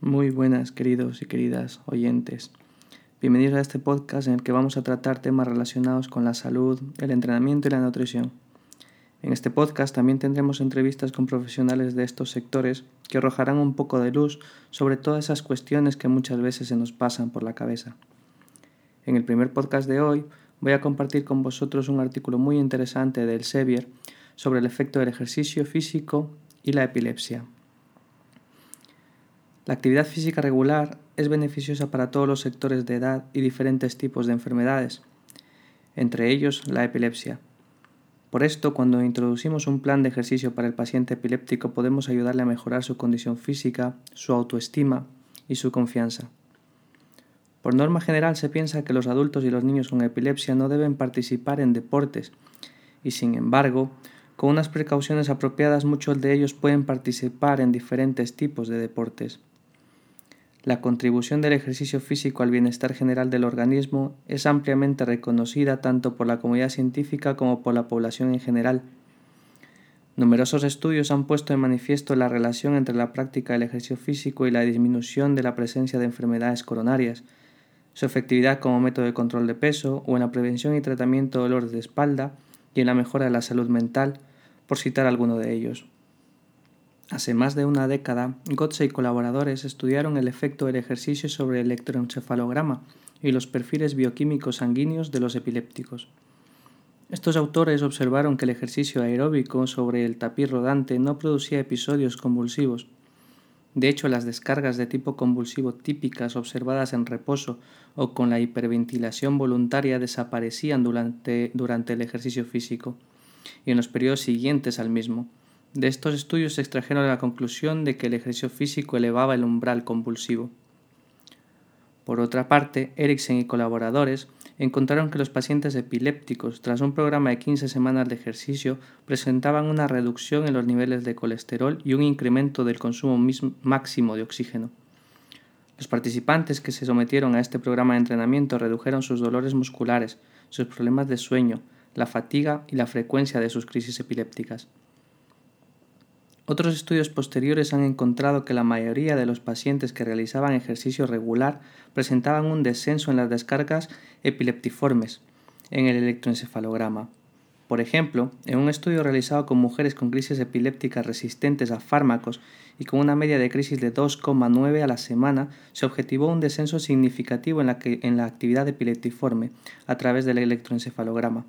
Muy buenas queridos y queridas oyentes. Bienvenidos a este podcast en el que vamos a tratar temas relacionados con la salud, el entrenamiento y la nutrición. En este podcast también tendremos entrevistas con profesionales de estos sectores que arrojarán un poco de luz sobre todas esas cuestiones que muchas veces se nos pasan por la cabeza. En el primer podcast de hoy voy a compartir con vosotros un artículo muy interesante del Sevier sobre el efecto del ejercicio físico y la epilepsia. La actividad física regular es beneficiosa para todos los sectores de edad y diferentes tipos de enfermedades, entre ellos la epilepsia. Por esto, cuando introducimos un plan de ejercicio para el paciente epiléptico podemos ayudarle a mejorar su condición física, su autoestima y su confianza. Por norma general se piensa que los adultos y los niños con epilepsia no deben participar en deportes, y sin embargo, con unas precauciones apropiadas muchos de ellos pueden participar en diferentes tipos de deportes. La contribución del ejercicio físico al bienestar general del organismo es ampliamente reconocida tanto por la comunidad científica como por la población en general. Numerosos estudios han puesto en manifiesto la relación entre la práctica del ejercicio físico y la disminución de la presencia de enfermedades coronarias, su efectividad como método de control de peso o en la prevención y tratamiento de dolores de espalda y en la mejora de la salud mental, por citar alguno de ellos. Hace más de una década, Gotze y colaboradores estudiaron el efecto del ejercicio sobre el electroencefalograma y los perfiles bioquímicos sanguíneos de los epilépticos. Estos autores observaron que el ejercicio aeróbico sobre el tapiz rodante no producía episodios convulsivos. De hecho, las descargas de tipo convulsivo típicas observadas en reposo o con la hiperventilación voluntaria desaparecían durante, durante el ejercicio físico y en los periodos siguientes al mismo de estos estudios se extrajeron la conclusión de que el ejercicio físico elevaba el umbral convulsivo. Por otra parte, Eriksen y colaboradores encontraron que los pacientes epilépticos, tras un programa de 15 semanas de ejercicio, presentaban una reducción en los niveles de colesterol y un incremento del consumo máximo de oxígeno. Los participantes que se sometieron a este programa de entrenamiento redujeron sus dolores musculares, sus problemas de sueño, la fatiga y la frecuencia de sus crisis epilépticas. Otros estudios posteriores han encontrado que la mayoría de los pacientes que realizaban ejercicio regular presentaban un descenso en las descargas epileptiformes en el electroencefalograma. Por ejemplo, en un estudio realizado con mujeres con crisis epilépticas resistentes a fármacos y con una media de crisis de 2,9 a la semana, se objetivó un descenso significativo en la, en la actividad epileptiforme a través del electroencefalograma,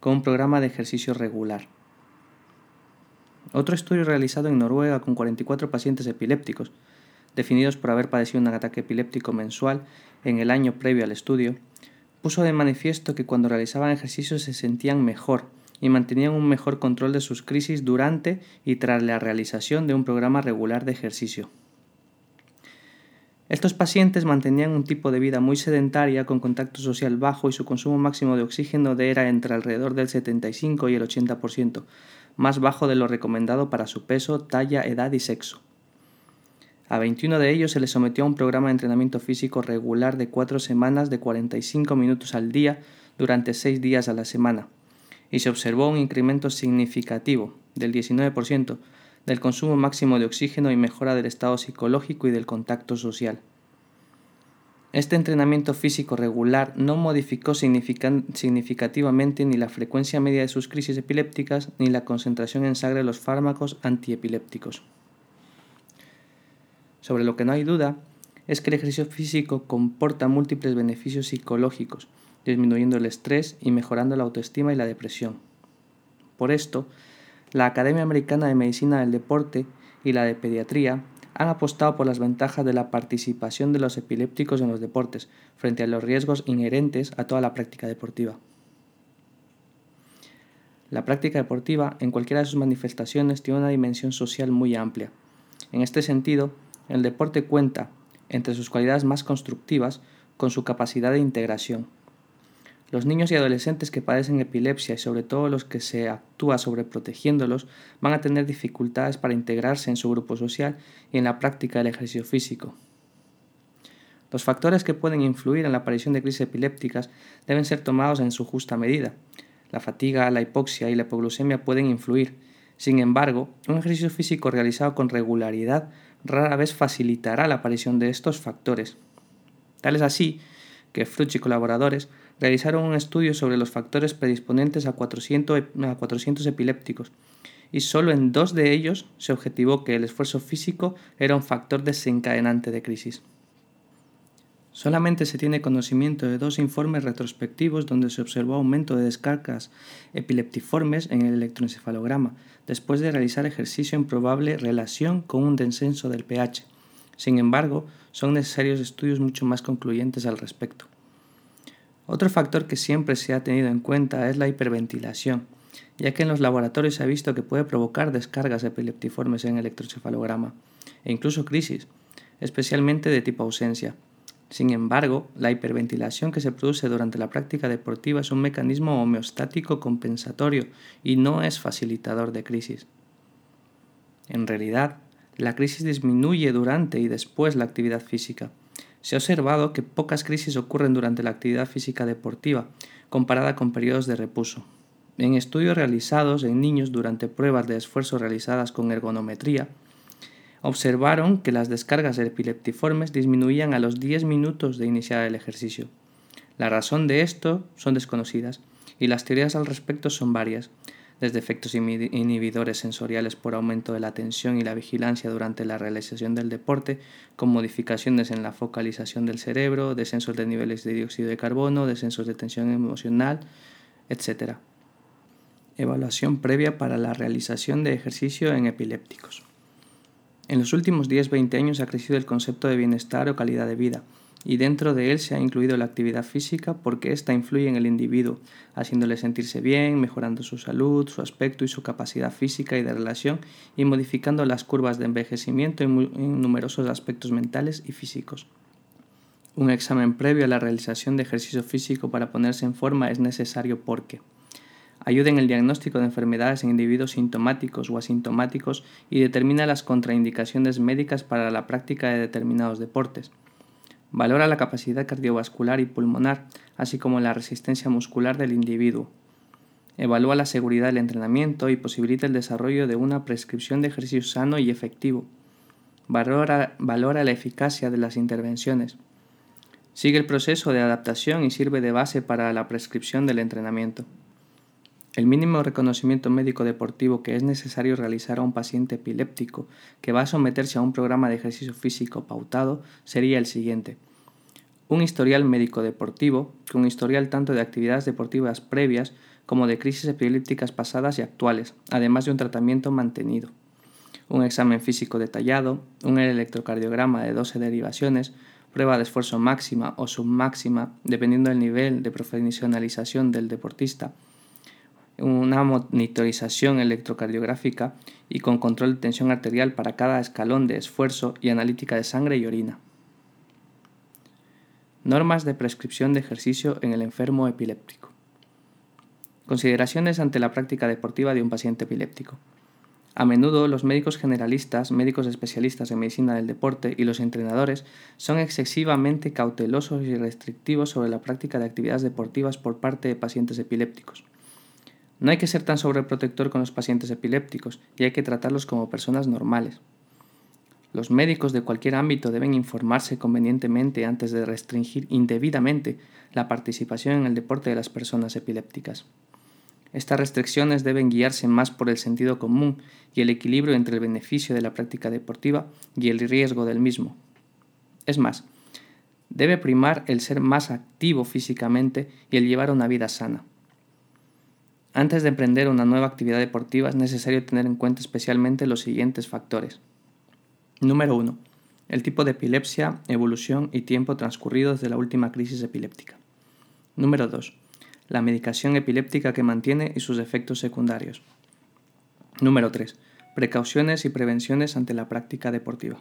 con un programa de ejercicio regular. Otro estudio realizado en Noruega con 44 pacientes epilépticos, definidos por haber padecido un ataque epiléptico mensual en el año previo al estudio, puso de manifiesto que cuando realizaban ejercicios se sentían mejor y mantenían un mejor control de sus crisis durante y tras la realización de un programa regular de ejercicio. Estos pacientes mantenían un tipo de vida muy sedentaria con contacto social bajo y su consumo máximo de oxígeno era entre alrededor del 75 y el 80%, más bajo de lo recomendado para su peso, talla, edad y sexo. A 21 de ellos se les sometió a un programa de entrenamiento físico regular de 4 semanas de 45 minutos al día durante 6 días a la semana, y se observó un incremento significativo del 19% del consumo máximo de oxígeno y mejora del estado psicológico y del contacto social. Este entrenamiento físico regular no modificó significativamente ni la frecuencia media de sus crisis epilépticas ni la concentración en sangre de los fármacos antiepilépticos. Sobre lo que no hay duda es que el ejercicio físico comporta múltiples beneficios psicológicos, disminuyendo el estrés y mejorando la autoestima y la depresión. Por esto, la Academia Americana de Medicina del Deporte y la de Pediatría han apostado por las ventajas de la participación de los epilépticos en los deportes frente a los riesgos inherentes a toda la práctica deportiva. La práctica deportiva, en cualquiera de sus manifestaciones, tiene una dimensión social muy amplia. En este sentido, el deporte cuenta, entre sus cualidades más constructivas, con su capacidad de integración, los niños y adolescentes que padecen epilepsia y sobre todo los que se actúa sobreprotegiéndolos van a tener dificultades para integrarse en su grupo social y en la práctica del ejercicio físico. Los factores que pueden influir en la aparición de crisis epilépticas deben ser tomados en su justa medida. La fatiga, la hipoxia y la hipoglucemia pueden influir. Sin embargo, un ejercicio físico realizado con regularidad rara vez facilitará la aparición de estos factores. Tal es así que Fruch y colaboradores realizaron un estudio sobre los factores predisponentes a 400, a 400 epilépticos y solo en dos de ellos se objetivó que el esfuerzo físico era un factor desencadenante de crisis. Solamente se tiene conocimiento de dos informes retrospectivos donde se observó aumento de descargas epileptiformes en el electroencefalograma después de realizar ejercicio en probable relación con un descenso del pH. Sin embargo, son necesarios estudios mucho más concluyentes al respecto. Otro factor que siempre se ha tenido en cuenta es la hiperventilación, ya que en los laboratorios se ha visto que puede provocar descargas epileptiformes en el electroencefalograma e incluso crisis, especialmente de tipo ausencia. Sin embargo, la hiperventilación que se produce durante la práctica deportiva es un mecanismo homeostático compensatorio y no es facilitador de crisis. En realidad, la crisis disminuye durante y después la actividad física. Se ha observado que pocas crisis ocurren durante la actividad física deportiva, comparada con periodos de reposo. En estudios realizados en niños durante pruebas de esfuerzo realizadas con ergonometría, observaron que las descargas epileptiformes disminuían a los 10 minutos de iniciar el ejercicio. La razón de esto son desconocidas y las teorías al respecto son varias, desde efectos inhibidores sensoriales por aumento de la tensión y la vigilancia durante la realización del deporte, con modificaciones en la focalización del cerebro, descensos de niveles de dióxido de carbono, descensos de tensión emocional, etc. Evaluación previa para la realización de ejercicio en epilépticos. En los últimos 10-20 años ha crecido el concepto de bienestar o calidad de vida, y dentro de él se ha incluido la actividad física porque ésta influye en el individuo, haciéndole sentirse bien, mejorando su salud, su aspecto y su capacidad física y de relación, y modificando las curvas de envejecimiento en, numerosos aspectos mentales y físicos. Un examen previo a la realización de ejercicio físico para ponerse en forma es necesario porque ayuda en el diagnóstico de enfermedades en individuos sintomáticos o asintomáticos y determina las contraindicaciones médicas para la práctica de determinados deportes. Valora la capacidad cardiovascular y pulmonar, así como la resistencia muscular del individuo. Evalúa la seguridad del entrenamiento y posibilita el desarrollo de una prescripción de ejercicio sano y efectivo. Valora, valora la eficacia de las intervenciones. Sigue el proceso de adaptación y sirve de base para la prescripción del entrenamiento. El mínimo reconocimiento médico deportivo que es necesario realizar a un paciente epiléptico que va a someterse a un programa de ejercicio físico pautado sería el siguiente. Un historial médico deportivo, con historial tanto de actividades deportivas previas como de crisis epilépticas pasadas y actuales, además de un tratamiento mantenido. Un examen físico detallado, un electrocardiograma de 12 derivaciones, prueba de esfuerzo máxima o submáxima, dependiendo del nivel de profesionalización del deportista, una monitorización electrocardiográfica y con control de tensión arterial para cada escalón de esfuerzo y analítica de sangre y orina. Normas de prescripción de ejercicio en el enfermo epiléptico. Consideraciones ante la práctica deportiva de un paciente epiléptico. A menudo los médicos generalistas, médicos especialistas en medicina del deporte y los entrenadores son excesivamente cautelosos y restrictivos sobre la práctica de actividades deportivas por parte de pacientes epilépticos. No hay que ser tan sobreprotector con los pacientes epilépticos y hay que tratarlos como personas normales. Los médicos de cualquier ámbito deben informarse convenientemente antes de restringir indebidamente la participación en el deporte de las personas epilépticas. Estas restricciones deben guiarse más por el sentido común y el equilibrio entre el beneficio de la práctica deportiva y el riesgo del mismo. Es más, debe primar el ser más activo físicamente y el llevar una vida sana. Antes de emprender una nueva actividad deportiva es necesario tener en cuenta especialmente los siguientes factores. Número 1. El tipo de epilepsia, evolución y tiempo transcurrido desde la última crisis epiléptica. Número 2. La medicación epiléptica que mantiene y sus efectos secundarios. Número 3. Precauciones y prevenciones ante la práctica deportiva.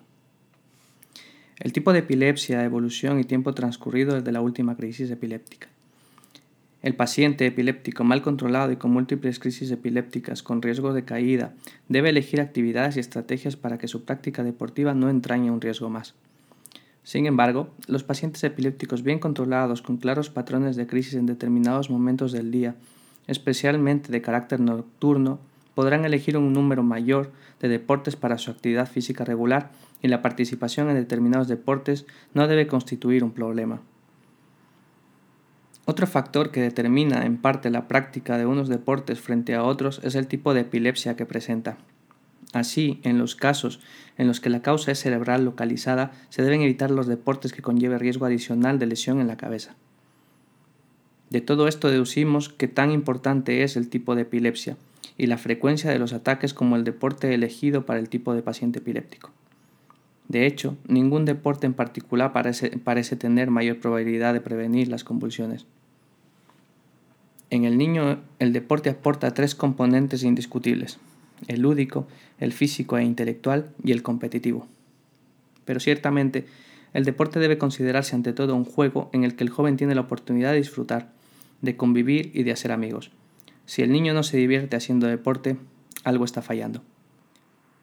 El tipo de epilepsia, evolución y tiempo transcurrido desde la última crisis epiléptica. El paciente epiléptico mal controlado y con múltiples crisis epilépticas con riesgo de caída debe elegir actividades y estrategias para que su práctica deportiva no entrañe un riesgo más. Sin embargo, los pacientes epilépticos bien controlados con claros patrones de crisis en determinados momentos del día, especialmente de carácter nocturno, podrán elegir un número mayor de deportes para su actividad física regular y la participación en determinados deportes no debe constituir un problema. Otro factor que determina en parte la práctica de unos deportes frente a otros es el tipo de epilepsia que presenta. Así, en los casos en los que la causa es cerebral localizada, se deben evitar los deportes que conlleven riesgo adicional de lesión en la cabeza. De todo esto deducimos que tan importante es el tipo de epilepsia y la frecuencia de los ataques como el deporte elegido para el tipo de paciente epiléptico. De hecho, ningún deporte en particular parece, parece tener mayor probabilidad de prevenir las convulsiones. En el niño, el deporte aporta tres componentes indiscutibles, el lúdico, el físico e intelectual y el competitivo. Pero ciertamente, el deporte debe considerarse ante todo un juego en el que el joven tiene la oportunidad de disfrutar, de convivir y de hacer amigos. Si el niño no se divierte haciendo deporte, algo está fallando.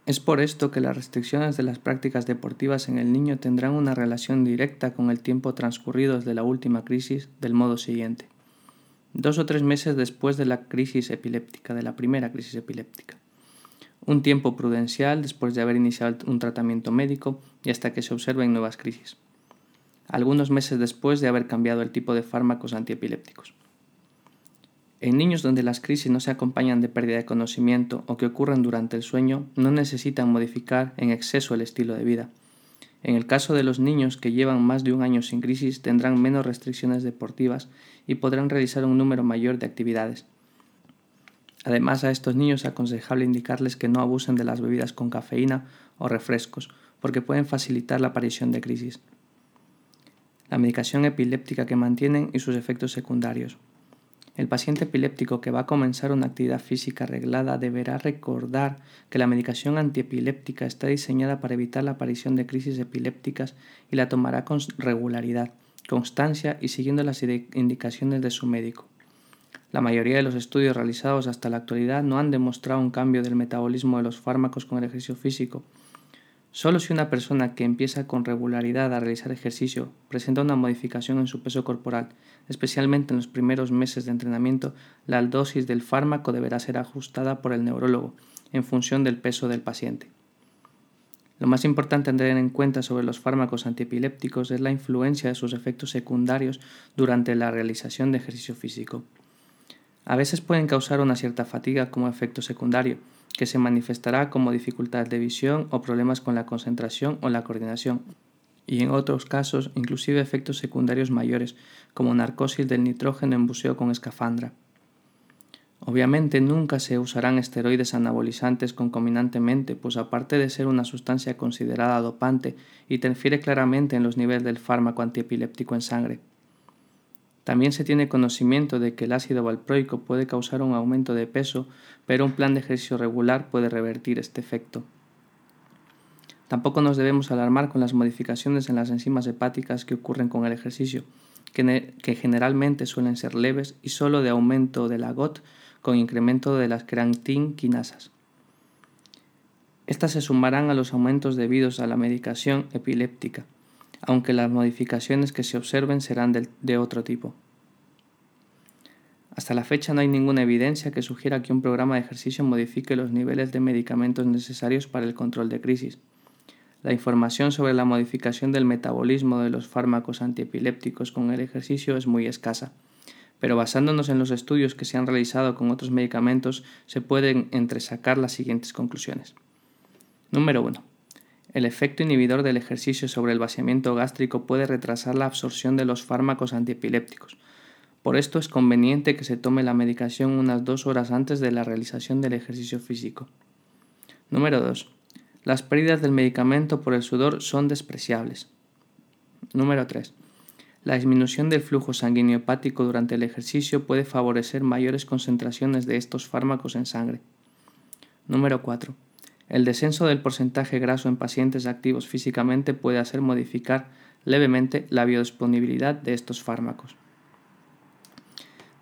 Es por esto que las restricciones de las prácticas deportivas en el niño tendrán una relación directa con el tiempo transcurrido desde la última crisis del modo siguiente. Dos o tres meses después de la crisis epiléptica, de la primera crisis epiléptica. Un tiempo prudencial después de haber iniciado un tratamiento médico y hasta que se observen nuevas crisis. Algunos meses después de haber cambiado el tipo de fármacos antiepilépticos. En niños donde las crisis no se acompañan de pérdida de conocimiento o que ocurren durante el sueño, no necesitan modificar en exceso el estilo de vida. En el caso de los niños que llevan más de un año sin crisis, tendrán menos restricciones deportivas y podrán realizar un número mayor de actividades. Además, a estos niños es aconsejable indicarles que no abusen de las bebidas con cafeína o refrescos, porque pueden facilitar la aparición de crisis. La medicación epiléptica que mantienen y sus efectos secundarios. El paciente epiléptico que va a comenzar una actividad física arreglada deberá recordar que la medicación antiepiléptica está diseñada para evitar la aparición de crisis epilépticas y la tomará con regularidad, constancia y siguiendo las indicaciones de su médico. La mayoría de los estudios realizados hasta la actualidad no han demostrado un cambio del metabolismo de los fármacos con el ejercicio físico, Solo si una persona que empieza con regularidad a realizar ejercicio presenta una modificación en su peso corporal, especialmente en los primeros meses de entrenamiento, la dosis del fármaco deberá ser ajustada por el neurólogo en función del peso del paciente. Lo más importante a tener en cuenta sobre los fármacos antiepilépticos es la influencia de sus efectos secundarios durante la realización de ejercicio físico. A veces pueden causar una cierta fatiga como efecto secundario, que se manifestará como dificultad de visión o problemas con la concentración o la coordinación, y en otros casos inclusive efectos secundarios mayores, como narcosis del nitrógeno en buceo con escafandra. Obviamente nunca se usarán esteroides anabolizantes concominantemente, pues aparte de ser una sustancia considerada dopante, interfiere claramente en los niveles del fármaco antiepiléptico en sangre. También se tiene conocimiento de que el ácido valproico puede causar un aumento de peso, pero un plan de ejercicio regular puede revertir este efecto. Tampoco nos debemos alarmar con las modificaciones en las enzimas hepáticas que ocurren con el ejercicio, que, generalmente suelen ser leves y solo de aumento de la GOT con incremento de las creatinquinasas. Estas se sumarán a los aumentos debidos a la medicación epiléptica aunque las modificaciones que se observen serán de, otro tipo. Hasta la fecha no hay ninguna evidencia que sugiera que un programa de ejercicio modifique los niveles de medicamentos necesarios para el control de crisis. La información sobre la modificación del metabolismo de los fármacos antiepilépticos con el ejercicio es muy escasa, pero basándonos en los estudios que se han realizado con otros medicamentos se pueden entresacar las siguientes conclusiones. Número 1. El efecto inhibidor del ejercicio sobre el vaciamiento gástrico puede retrasar la absorción de los fármacos antiepilépticos. Por esto es conveniente que se tome la medicación unas dos horas antes de la realización del ejercicio físico. Número 2. Las pérdidas del medicamento por el sudor son despreciables. Número 3. La disminución del flujo sanguíneo hepático durante el ejercicio puede favorecer mayores concentraciones de estos fármacos en sangre. Número 4. El descenso del porcentaje graso en pacientes activos físicamente puede hacer modificar levemente la biodisponibilidad de estos fármacos.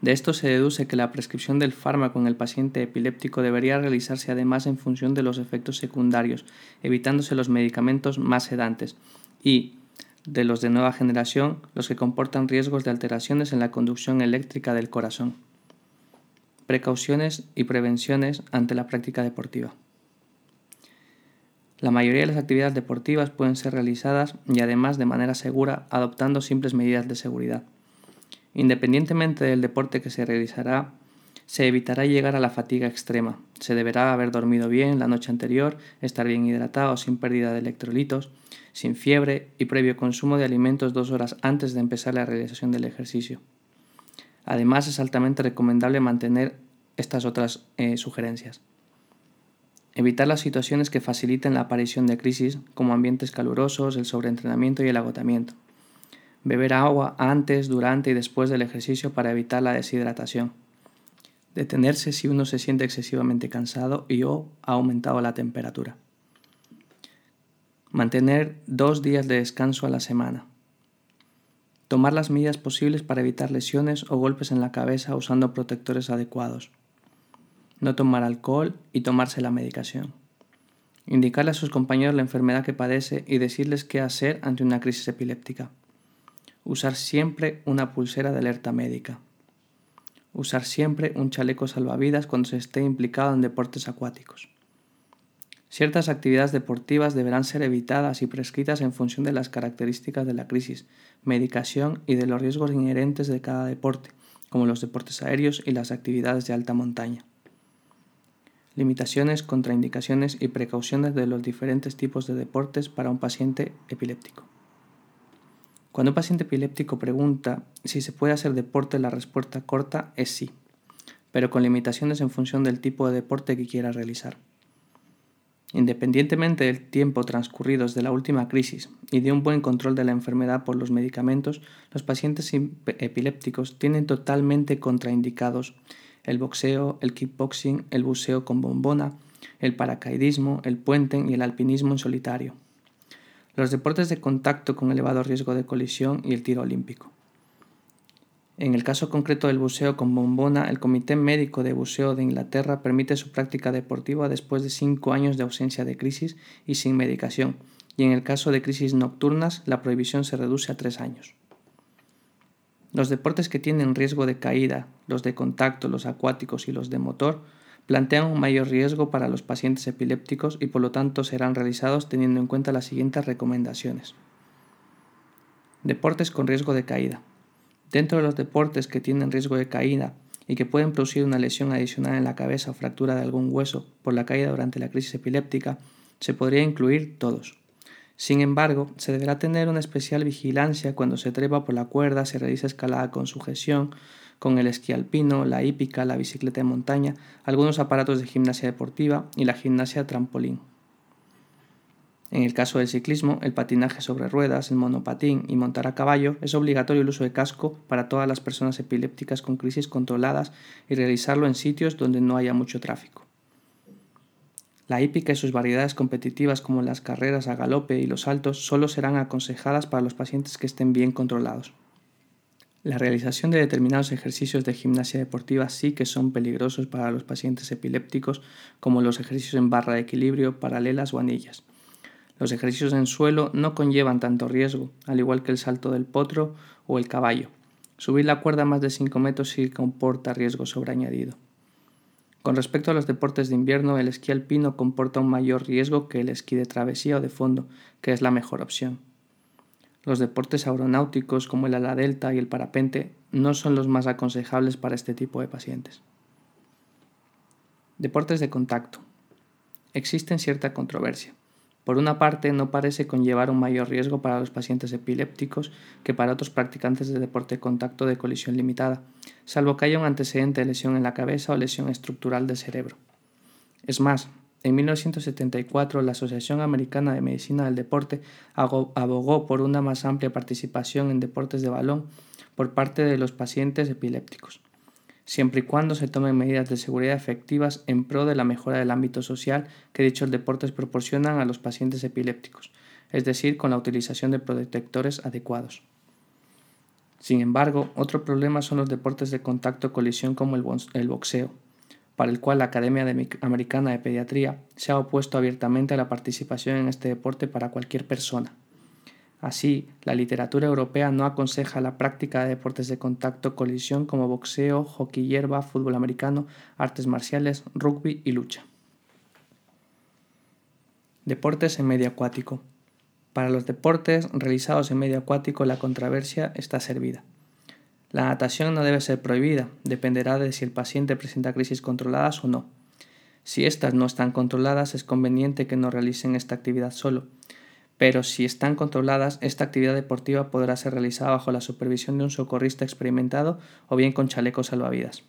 De esto se deduce que la prescripción del fármaco en el paciente epiléptico debería realizarse además en función de los efectos secundarios, evitándose los medicamentos más sedantes y, de los de nueva generación, los que comportan riesgos de alteraciones en la conducción eléctrica del corazón. precauciones y prevenciones ante la práctica deportiva. La mayoría de las actividades deportivas pueden ser realizadas y además de manera segura adoptando simples medidas de seguridad. Independientemente del deporte que se realizará, se evitará llegar a la fatiga extrema. Se deberá haber dormido bien la noche anterior, estar bien hidratado sin pérdida de electrolitos, sin fiebre y previo consumo de alimentos dos horas antes de empezar la realización del ejercicio. Además, es altamente recomendable mantener estas otras eh, sugerencias. Evitar las situaciones que faciliten la aparición de crisis, como ambientes calurosos, el sobreentrenamiento y el agotamiento. Beber agua antes, durante y después del ejercicio para evitar la deshidratación. Detenerse si uno se siente excesivamente cansado y o ha aumentado la temperatura. Mantener dos días de descanso a la semana. Tomar las medidas posibles para evitar lesiones o golpes en la cabeza usando protectores adecuados no tomar alcohol y tomarse la medicación. Indicarle a sus compañeros la enfermedad que padece y decirles qué hacer ante una crisis epiléptica. Usar siempre una pulsera de alerta médica. Usar siempre un chaleco salvavidas cuando se esté implicado en deportes acuáticos. Ciertas actividades deportivas deberán ser evitadas y prescritas en función de las características de la crisis, medicación y de los riesgos inherentes de cada deporte, como los deportes aéreos y las actividades de alta montaña limitaciones, contraindicaciones y precauciones de los diferentes tipos de deportes para un paciente epiléptico. Cuando un paciente epiléptico pregunta si se puede hacer deporte, la respuesta corta es sí, pero con limitaciones en función del tipo de deporte que quiera realizar. Independientemente del tiempo transcurrido desde la última crisis y de un buen control de la enfermedad por los medicamentos, los pacientes epilépticos tienen totalmente contraindicados el boxeo, el kickboxing, el buceo con bombona, el paracaidismo, el puente y el alpinismo en solitario. Los deportes de contacto con elevado riesgo de colisión y el tiro olímpico. En el caso concreto del buceo con bombona, el Comité Médico de Buceo de Inglaterra permite su práctica deportiva después de cinco años de ausencia de crisis y sin medicación, y en el caso de crisis nocturnas, la prohibición se reduce a tres años. Los deportes que tienen riesgo de caída, los de contacto, los acuáticos y los de motor, plantean un mayor riesgo para los pacientes epilépticos y por lo tanto serán realizados teniendo en cuenta las siguientes recomendaciones. Deportes con riesgo de caída. Dentro de los deportes que tienen riesgo de caída y que pueden producir una lesión adicional en la cabeza o fractura de algún hueso por la caída durante la crisis epiléptica, se podría incluir todos. Sin embargo, se deberá tener una especial vigilancia cuando se trepa por la cuerda, se realiza escalada con sujeción, con el esquí alpino, la hípica, la bicicleta de montaña, algunos aparatos de gimnasia deportiva y la gimnasia trampolín. En el caso del ciclismo, el patinaje sobre ruedas, el monopatín y montar a caballo es obligatorio el uso de casco para todas las personas epilépticas con crisis controladas y realizarlo en sitios donde no haya mucho tráfico. La hípica y sus variedades competitivas como las carreras a galope y los saltos solo serán aconsejadas para los pacientes que estén bien controlados. La realización de determinados ejercicios de gimnasia deportiva sí que son peligrosos para los pacientes epilépticos, como los ejercicios en barra de equilibrio, paralelas o anillas. Los ejercicios en suelo no conllevan tanto riesgo, al igual que el salto del potro o el caballo. Subir la cuerda más de 5 metros sí comporta riesgo sobreañadido. Con respecto a los deportes de invierno, el esquí alpino comporta un mayor riesgo que el esquí de travesía o de fondo, que es la mejor opción. Los deportes aeronáuticos como el ala delta y el parapente no son los más aconsejables para este tipo de pacientes. Deportes de contacto. Existe cierta controversia. Por una parte, no parece conllevar un mayor riesgo para los pacientes epilépticos que para otros practicantes de deporte de contacto de colisión limitada, salvo que haya un antecedente de lesión en la cabeza o lesión estructural del cerebro. Es más, en 1974 la Asociación Americana de Medicina del Deporte abogó por una más amplia participación en deportes de balón por parte de los pacientes epilépticos siempre y cuando se tomen medidas de seguridad efectivas en pro de la mejora del ámbito social que dichos deportes proporcionan a los pacientes epilépticos, es decir, con la utilización de protectores adecuados. Sin embargo, otro problema son los deportes de contacto colisión como el boxeo, para el cual la Academia Americana de Pediatría se ha opuesto abiertamente a la participación en este deporte para cualquier persona. Así, la literatura europea no aconseja la práctica de deportes de contacto colisión como boxeo, hockey hierba, fútbol americano, artes marciales, rugby y lucha. Deportes en medio acuático. Para los deportes realizados en medio acuático la controversia está servida. La natación no debe ser prohibida, dependerá de si el paciente presenta crisis controladas o no. Si éstas no están controladas es conveniente que no realicen esta actividad solo, pero si están controladas, esta actividad deportiva podrá ser realizada bajo la supervisión de un socorrista experimentado o bien con chalecos salvavidas.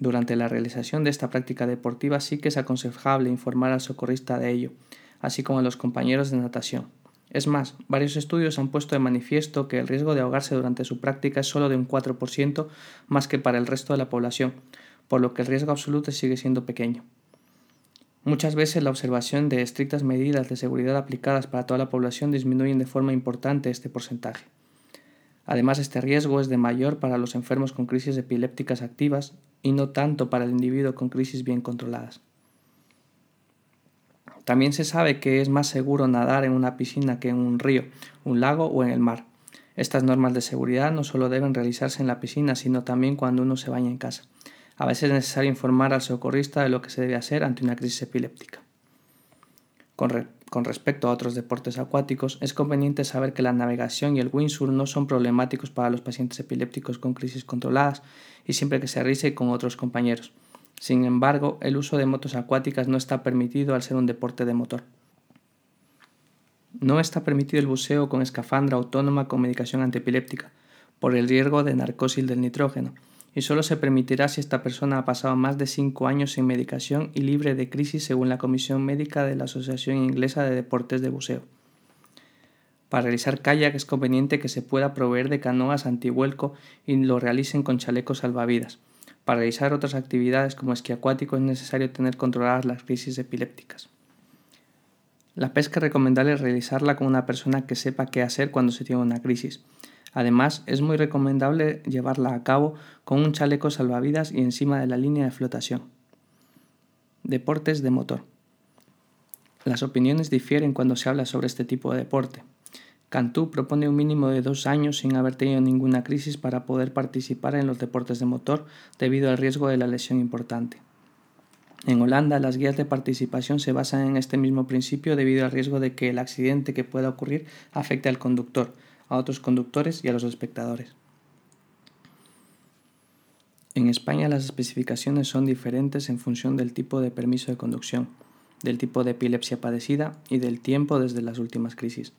Durante la realización de esta práctica deportiva sí que es aconsejable informar al socorrista de ello, así como a los compañeros de natación. Es más, varios estudios han puesto de manifiesto que el riesgo de ahogarse durante su práctica es solo de un 4% más que para el resto de la población, por lo que el riesgo absoluto sigue siendo pequeño. Muchas veces la observación de estrictas medidas de seguridad aplicadas para toda la población disminuyen de forma importante este porcentaje. Además, este riesgo es de mayor para los enfermos con crisis epilépticas activas y no tanto para el individuo con crisis bien controladas. También se sabe que es más seguro nadar en una piscina que en un río, un lago o en el mar. Estas normas de seguridad no solo deben realizarse en la piscina, sino también cuando uno se baña en casa. A veces es necesario informar al socorrista de lo que se debe hacer ante una crisis epiléptica. Con, respecto a otros deportes acuáticos, es conveniente saber que la navegación y el windsurf no son problemáticos para los pacientes epilépticos con crisis controladas y siempre que se realice con otros compañeros. Sin embargo, el uso de motos acuáticas no está permitido al ser un deporte de motor. No está permitido el buceo con escafandra autónoma con medicación antiepiléptica, por el riesgo de narcosis del nitrógeno, y solo se permitirá si esta persona ha pasado más de 5 años sin medicación y libre de crisis según la Comisión Médica de la Asociación Inglesa de Deportes de Buceo. Para realizar kayak es conveniente que se pueda proveer de canoas antivuelco y lo realicen con chalecos salvavidas. Para realizar otras actividades como esquí acuático es necesario tener controladas las crisis epilépticas. La pesca es recomendable realizarla con una persona que sepa qué hacer cuando se tiene una crisis. Además, es muy recomendable llevarla a cabo con un chaleco salvavidas y encima de la línea de flotación. Deportes de motor. Las opiniones difieren cuando se habla sobre este tipo de deporte. Cantú propone un mínimo de dos años sin haber tenido ninguna crisis para poder participar en los deportes de motor debido al riesgo de la lesión importante. En Holanda, las guías de participación se basan en este mismo principio debido al riesgo de que el accidente que pueda ocurrir afecte al conductor, a otros conductores y a los espectadores. En España las especificaciones son diferentes en función del tipo de permiso de conducción, del tipo de epilepsia padecida y del tiempo desde las últimas crisis.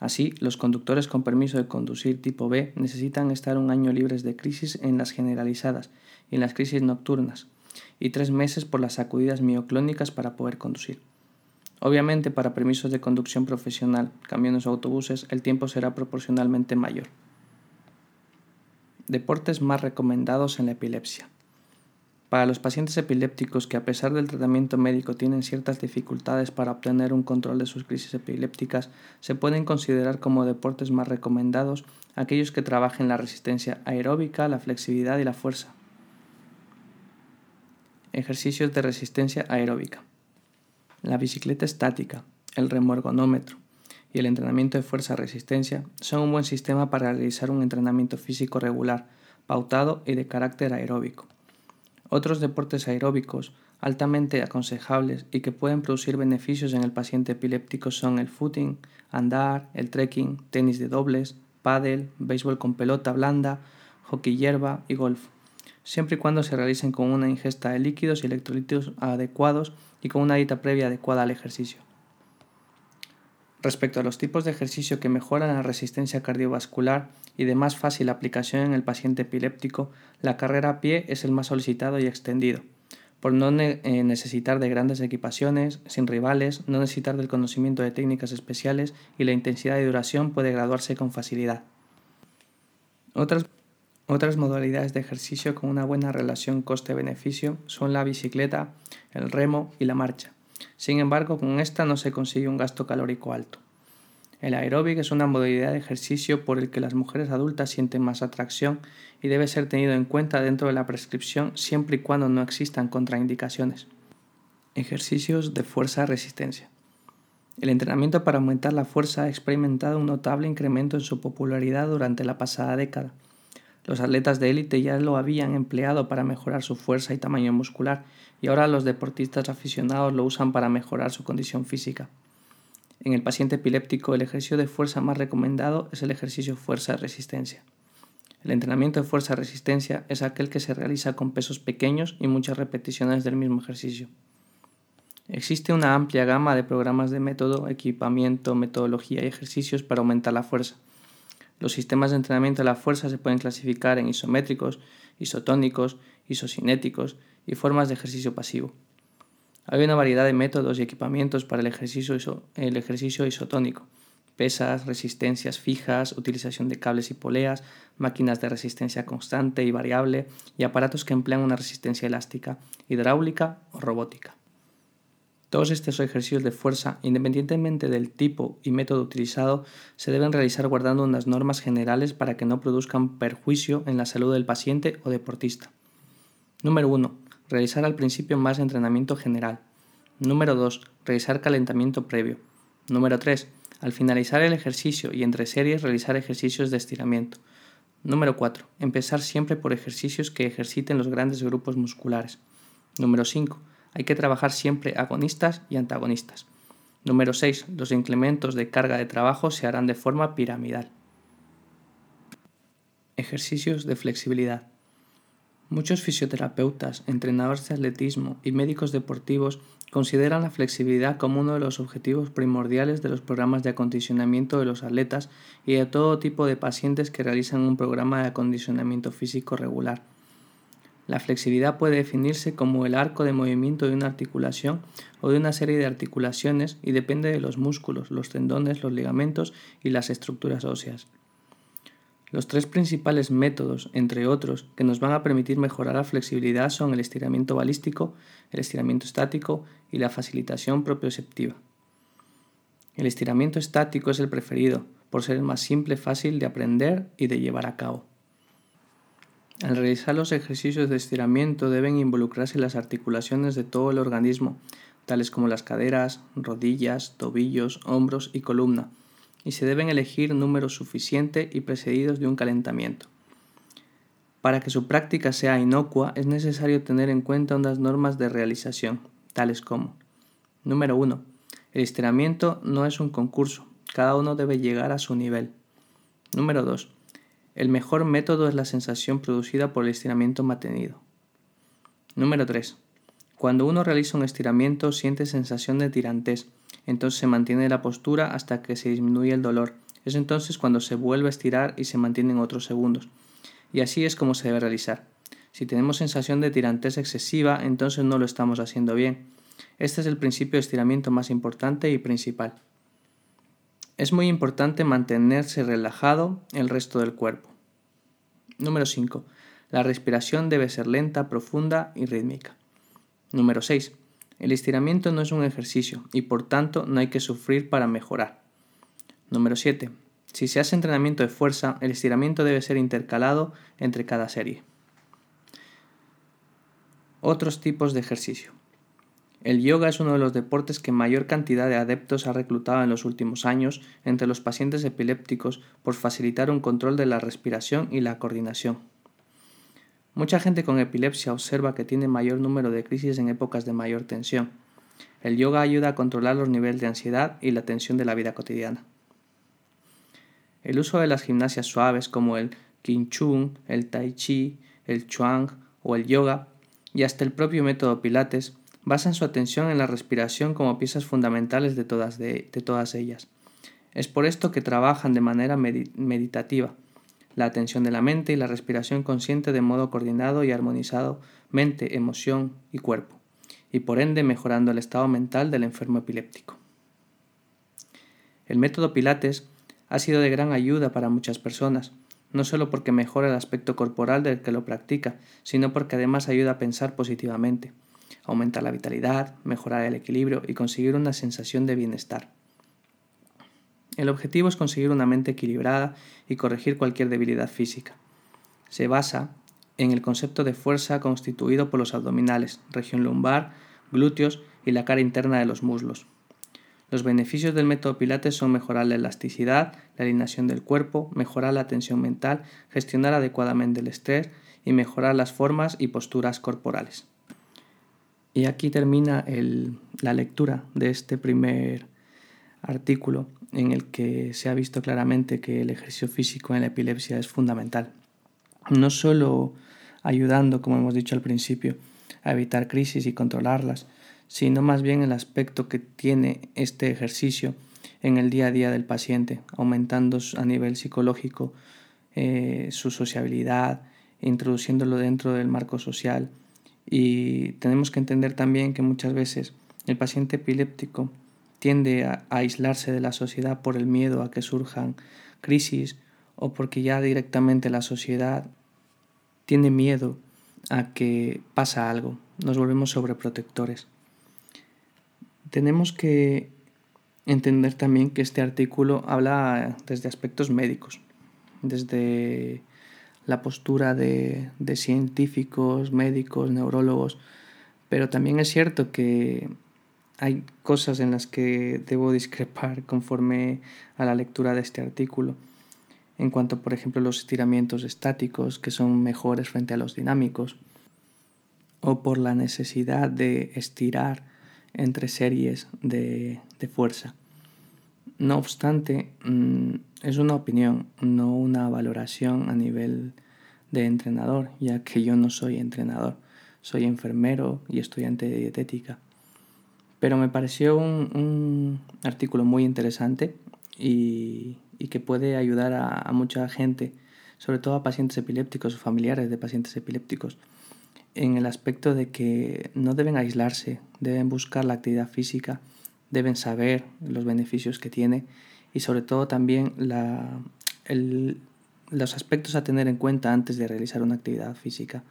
Así, los conductores con permiso de conducir tipo B necesitan estar un año libres de crisis en las generalizadas y en las crisis nocturnas, y tres meses por las sacudidas mioclónicas para poder conducir. Obviamente para permisos de conducción profesional, camiones o autobuses, el tiempo será proporcionalmente mayor. Deportes más recomendados en la epilepsia. Para los pacientes epilépticos que a pesar del tratamiento médico tienen ciertas dificultades para obtener un control de sus crisis epilépticas, se pueden considerar como deportes más recomendados aquellos que trabajen la resistencia aeróbica, la flexibilidad y la fuerza. Ejercicios de resistencia aeróbica. La bicicleta estática, el remorgonómetro y el entrenamiento de fuerza-resistencia son un buen sistema para realizar un entrenamiento físico regular, pautado y de carácter aeróbico. Otros deportes aeróbicos altamente aconsejables y que pueden producir beneficios en el paciente epiléptico son el footing, andar, el trekking, tenis de dobles, pádel, béisbol con pelota blanda, hockey hierba y golf siempre y cuando se realicen con una ingesta de líquidos y electrolitos adecuados y con una dieta previa adecuada al ejercicio. Respecto a los tipos de ejercicio que mejoran la resistencia cardiovascular y de más fácil aplicación en el paciente epiléptico, la carrera a pie es el más solicitado y extendido, por no eh, necesitar de grandes equipaciones, sin rivales, no necesitar del conocimiento de técnicas especiales y la intensidad de duración puede graduarse con facilidad. Otras otras modalidades de ejercicio con una buena relación coste-beneficio son la bicicleta, el remo y la marcha. Sin embargo, con esta no se consigue un gasto calórico alto. El aeróbic es una modalidad de ejercicio por el que las mujeres adultas sienten más atracción y debe ser tenido en cuenta dentro de la prescripción siempre y cuando no existan contraindicaciones. Ejercicios de fuerza-resistencia. El entrenamiento para aumentar la fuerza ha experimentado un notable incremento en su popularidad durante la pasada década. Los atletas de élite ya lo habían empleado para mejorar su fuerza y tamaño muscular, y ahora los deportistas aficionados lo usan para mejorar su condición física. En el paciente epiléptico, el ejercicio de fuerza más recomendado es el ejercicio fuerza-resistencia. El entrenamiento de fuerza-resistencia es aquel que se realiza con pesos pequeños y muchas repeticiones del mismo ejercicio. Existe una amplia gama de programas de método, equipamiento, metodología y ejercicios para aumentar la fuerza. Los sistemas de entrenamiento de la fuerza se pueden clasificar en isométricos, isotónicos, isocinéticos y formas de ejercicio pasivo. Hay una variedad de métodos y equipamientos para el ejercicio, isotónico. Pesas, resistencias fijas, utilización de cables y poleas, máquinas de resistencia constante y variable y aparatos que emplean una resistencia elástica, hidráulica o robótica. Todos estos ejercicios de fuerza, independientemente del tipo y método utilizado, se deben realizar guardando unas normas generales para que no produzcan perjuicio en la salud del paciente o deportista. Número 1. Realizar al principio más entrenamiento general. Número 2. Realizar calentamiento previo. Número 3. Al finalizar el ejercicio y entre series realizar ejercicios de estiramiento. Número 4. Empezar siempre por ejercicios que ejerciten los grandes grupos musculares. Número 5 hay que trabajar siempre agonistas y antagonistas. Número 6. Los incrementos de carga de trabajo se harán de forma piramidal. Ejercicios de flexibilidad. Muchos fisioterapeutas, entrenadores de atletismo y médicos deportivos consideran la flexibilidad como uno de los objetivos primordiales de los programas de acondicionamiento de los atletas y de todo tipo de pacientes que realizan un programa de acondicionamiento físico regular. La flexibilidad puede definirse como el arco de movimiento de una articulación o de una serie de articulaciones y depende de los músculos, los tendones, los ligamentos y las estructuras óseas. Los tres principales métodos, entre otros, que nos van a permitir mejorar la flexibilidad son el estiramiento balístico, el estiramiento estático y la facilitación propioceptiva. El estiramiento estático es el preferido, por ser el más simple, fácil de aprender y de llevar a cabo. Al realizar los ejercicios de estiramiento deben involucrarse las articulaciones de todo el organismo, tales como las caderas, rodillas, tobillos, hombros y columna, y se deben elegir números suficientes y precedidos de un calentamiento. Para que su práctica sea inocua es necesario tener en cuenta unas normas de realización, tales como Número 1. El estiramiento no es un concurso, cada uno debe llegar a su nivel. Número 2. El mejor método es la sensación producida por el estiramiento mantenido. Número 3. Cuando uno realiza un estiramiento siente sensación de tirantez, entonces se mantiene la postura hasta que se disminuye el dolor. Es entonces cuando se vuelve a estirar y se mantienen otros segundos. Y así es como se debe realizar. Si tenemos sensación de tirantez excesiva, entonces no lo estamos haciendo bien. Este es el principio de estiramiento más importante y principal. Es muy importante mantenerse relajado el resto del cuerpo. Número 5. La respiración debe ser lenta, profunda y rítmica. Número 6. El estiramiento no es un ejercicio y por tanto no hay que sufrir para mejorar. Número 7. Si se hace entrenamiento de fuerza, el estiramiento debe ser intercalado entre cada serie. Otros tipos de ejercicio. El yoga es uno de los deportes que mayor cantidad de adeptos ha reclutado en los últimos años entre los pacientes epilépticos por facilitar un control de la respiración y la coordinación. Mucha gente con epilepsia observa que tiene mayor número de crisis en épocas de mayor tensión. El yoga ayuda a controlar los niveles de ansiedad y la tensión de la vida cotidiana. El uso de las gimnasias suaves como el Qigong, el Tai Chi, el Chuang o el yoga y hasta el propio método Pilates basan su atención en la respiración como piezas fundamentales de todas, de, todas ellas. Es por esto que trabajan de manera meditativa, la atención de la mente y la respiración consciente de modo coordinado y armonizado mente, emoción y cuerpo, y por ende mejorando el estado mental del enfermo epiléptico. El método Pilates ha sido de gran ayuda para muchas personas, no solo porque mejora el aspecto corporal del que lo practica, sino porque además ayuda a pensar positivamente, aumentar la vitalidad, mejorar el equilibrio y conseguir una sensación de bienestar. El objetivo es conseguir una mente equilibrada y corregir cualquier debilidad física. Se basa en el concepto de fuerza constituido por los abdominales, región lumbar, glúteos y la cara interna de los muslos. Los beneficios del método Pilates son mejorar la elasticidad, la alineación del cuerpo, mejorar la tensión mental, gestionar adecuadamente el estrés y mejorar las formas y posturas corporales. Y aquí termina la lectura de este primer artículo en el que se ha visto claramente que el ejercicio físico en la epilepsia es fundamental. No solo ayudando, como hemos dicho al principio, a evitar crisis y controlarlas, sino más bien el aspecto que tiene este ejercicio en el día a día del paciente, aumentando a nivel psicológico eh, su sociabilidad, introduciéndolo dentro del marco social. Y tenemos que entender también que muchas veces el paciente epiléptico tiende a, aislarse de la sociedad por el miedo a que surjan crisis o porque ya directamente la sociedad tiene miedo a que pasa algo, nos volvemos sobreprotectores. Tenemos que entender también que este artículo habla desde aspectos médicos, desde la postura de, de científicos, médicos, neurólogos, pero también es cierto que hay cosas en las que debo discrepar conforme a la lectura de este artículo en cuanto por ejemplo los estiramientos estáticos que son mejores frente a los dinámicos o por la necesidad de estirar entre series de, fuerza. No obstante, mm, es una opinión, no una valoración a nivel de entrenador, ya que yo no soy entrenador, soy enfermero y estudiante de dietética. Pero me pareció un, artículo muy interesante y, que puede ayudar a, mucha gente, sobre todo a pacientes epilépticos o familiares de pacientes epilépticos, en el aspecto de que no deben aislarse, deben buscar la actividad física, deben saber los beneficios que tiene y sobre todo también los aspectos a tener en cuenta antes de realizar una actividad física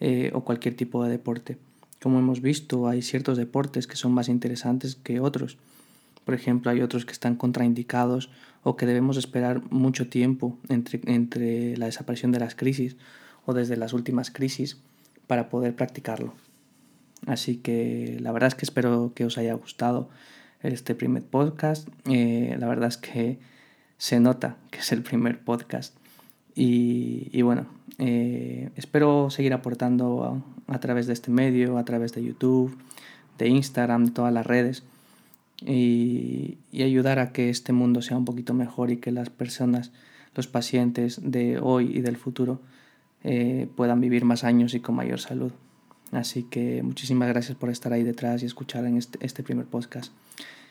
eh, o cualquier tipo de deporte. Como hemos visto, hay ciertos deportes que son más interesantes que otros. Por ejemplo, hay otros que están contraindicados o que debemos esperar mucho tiempo entre, entre la desaparición de las crisis o desde las últimas crisis para poder practicarlo. Así que la verdad es que espero que os haya gustado este primer podcast. Eh, la verdad es que se nota que es el primer podcast. Y, bueno, eh, espero seguir aportando a, través de este medio, a través de YouTube, de Instagram, de todas las redes. Y, ayudar a que este mundo sea un poquito mejor y que las personas, los pacientes de hoy y del futuro eh, puedan vivir más años y con mayor salud. Así que muchísimas gracias por estar ahí detrás y escuchar en este, este primer podcast.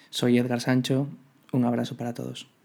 Soy Edgar Sancho, un abrazo para todos.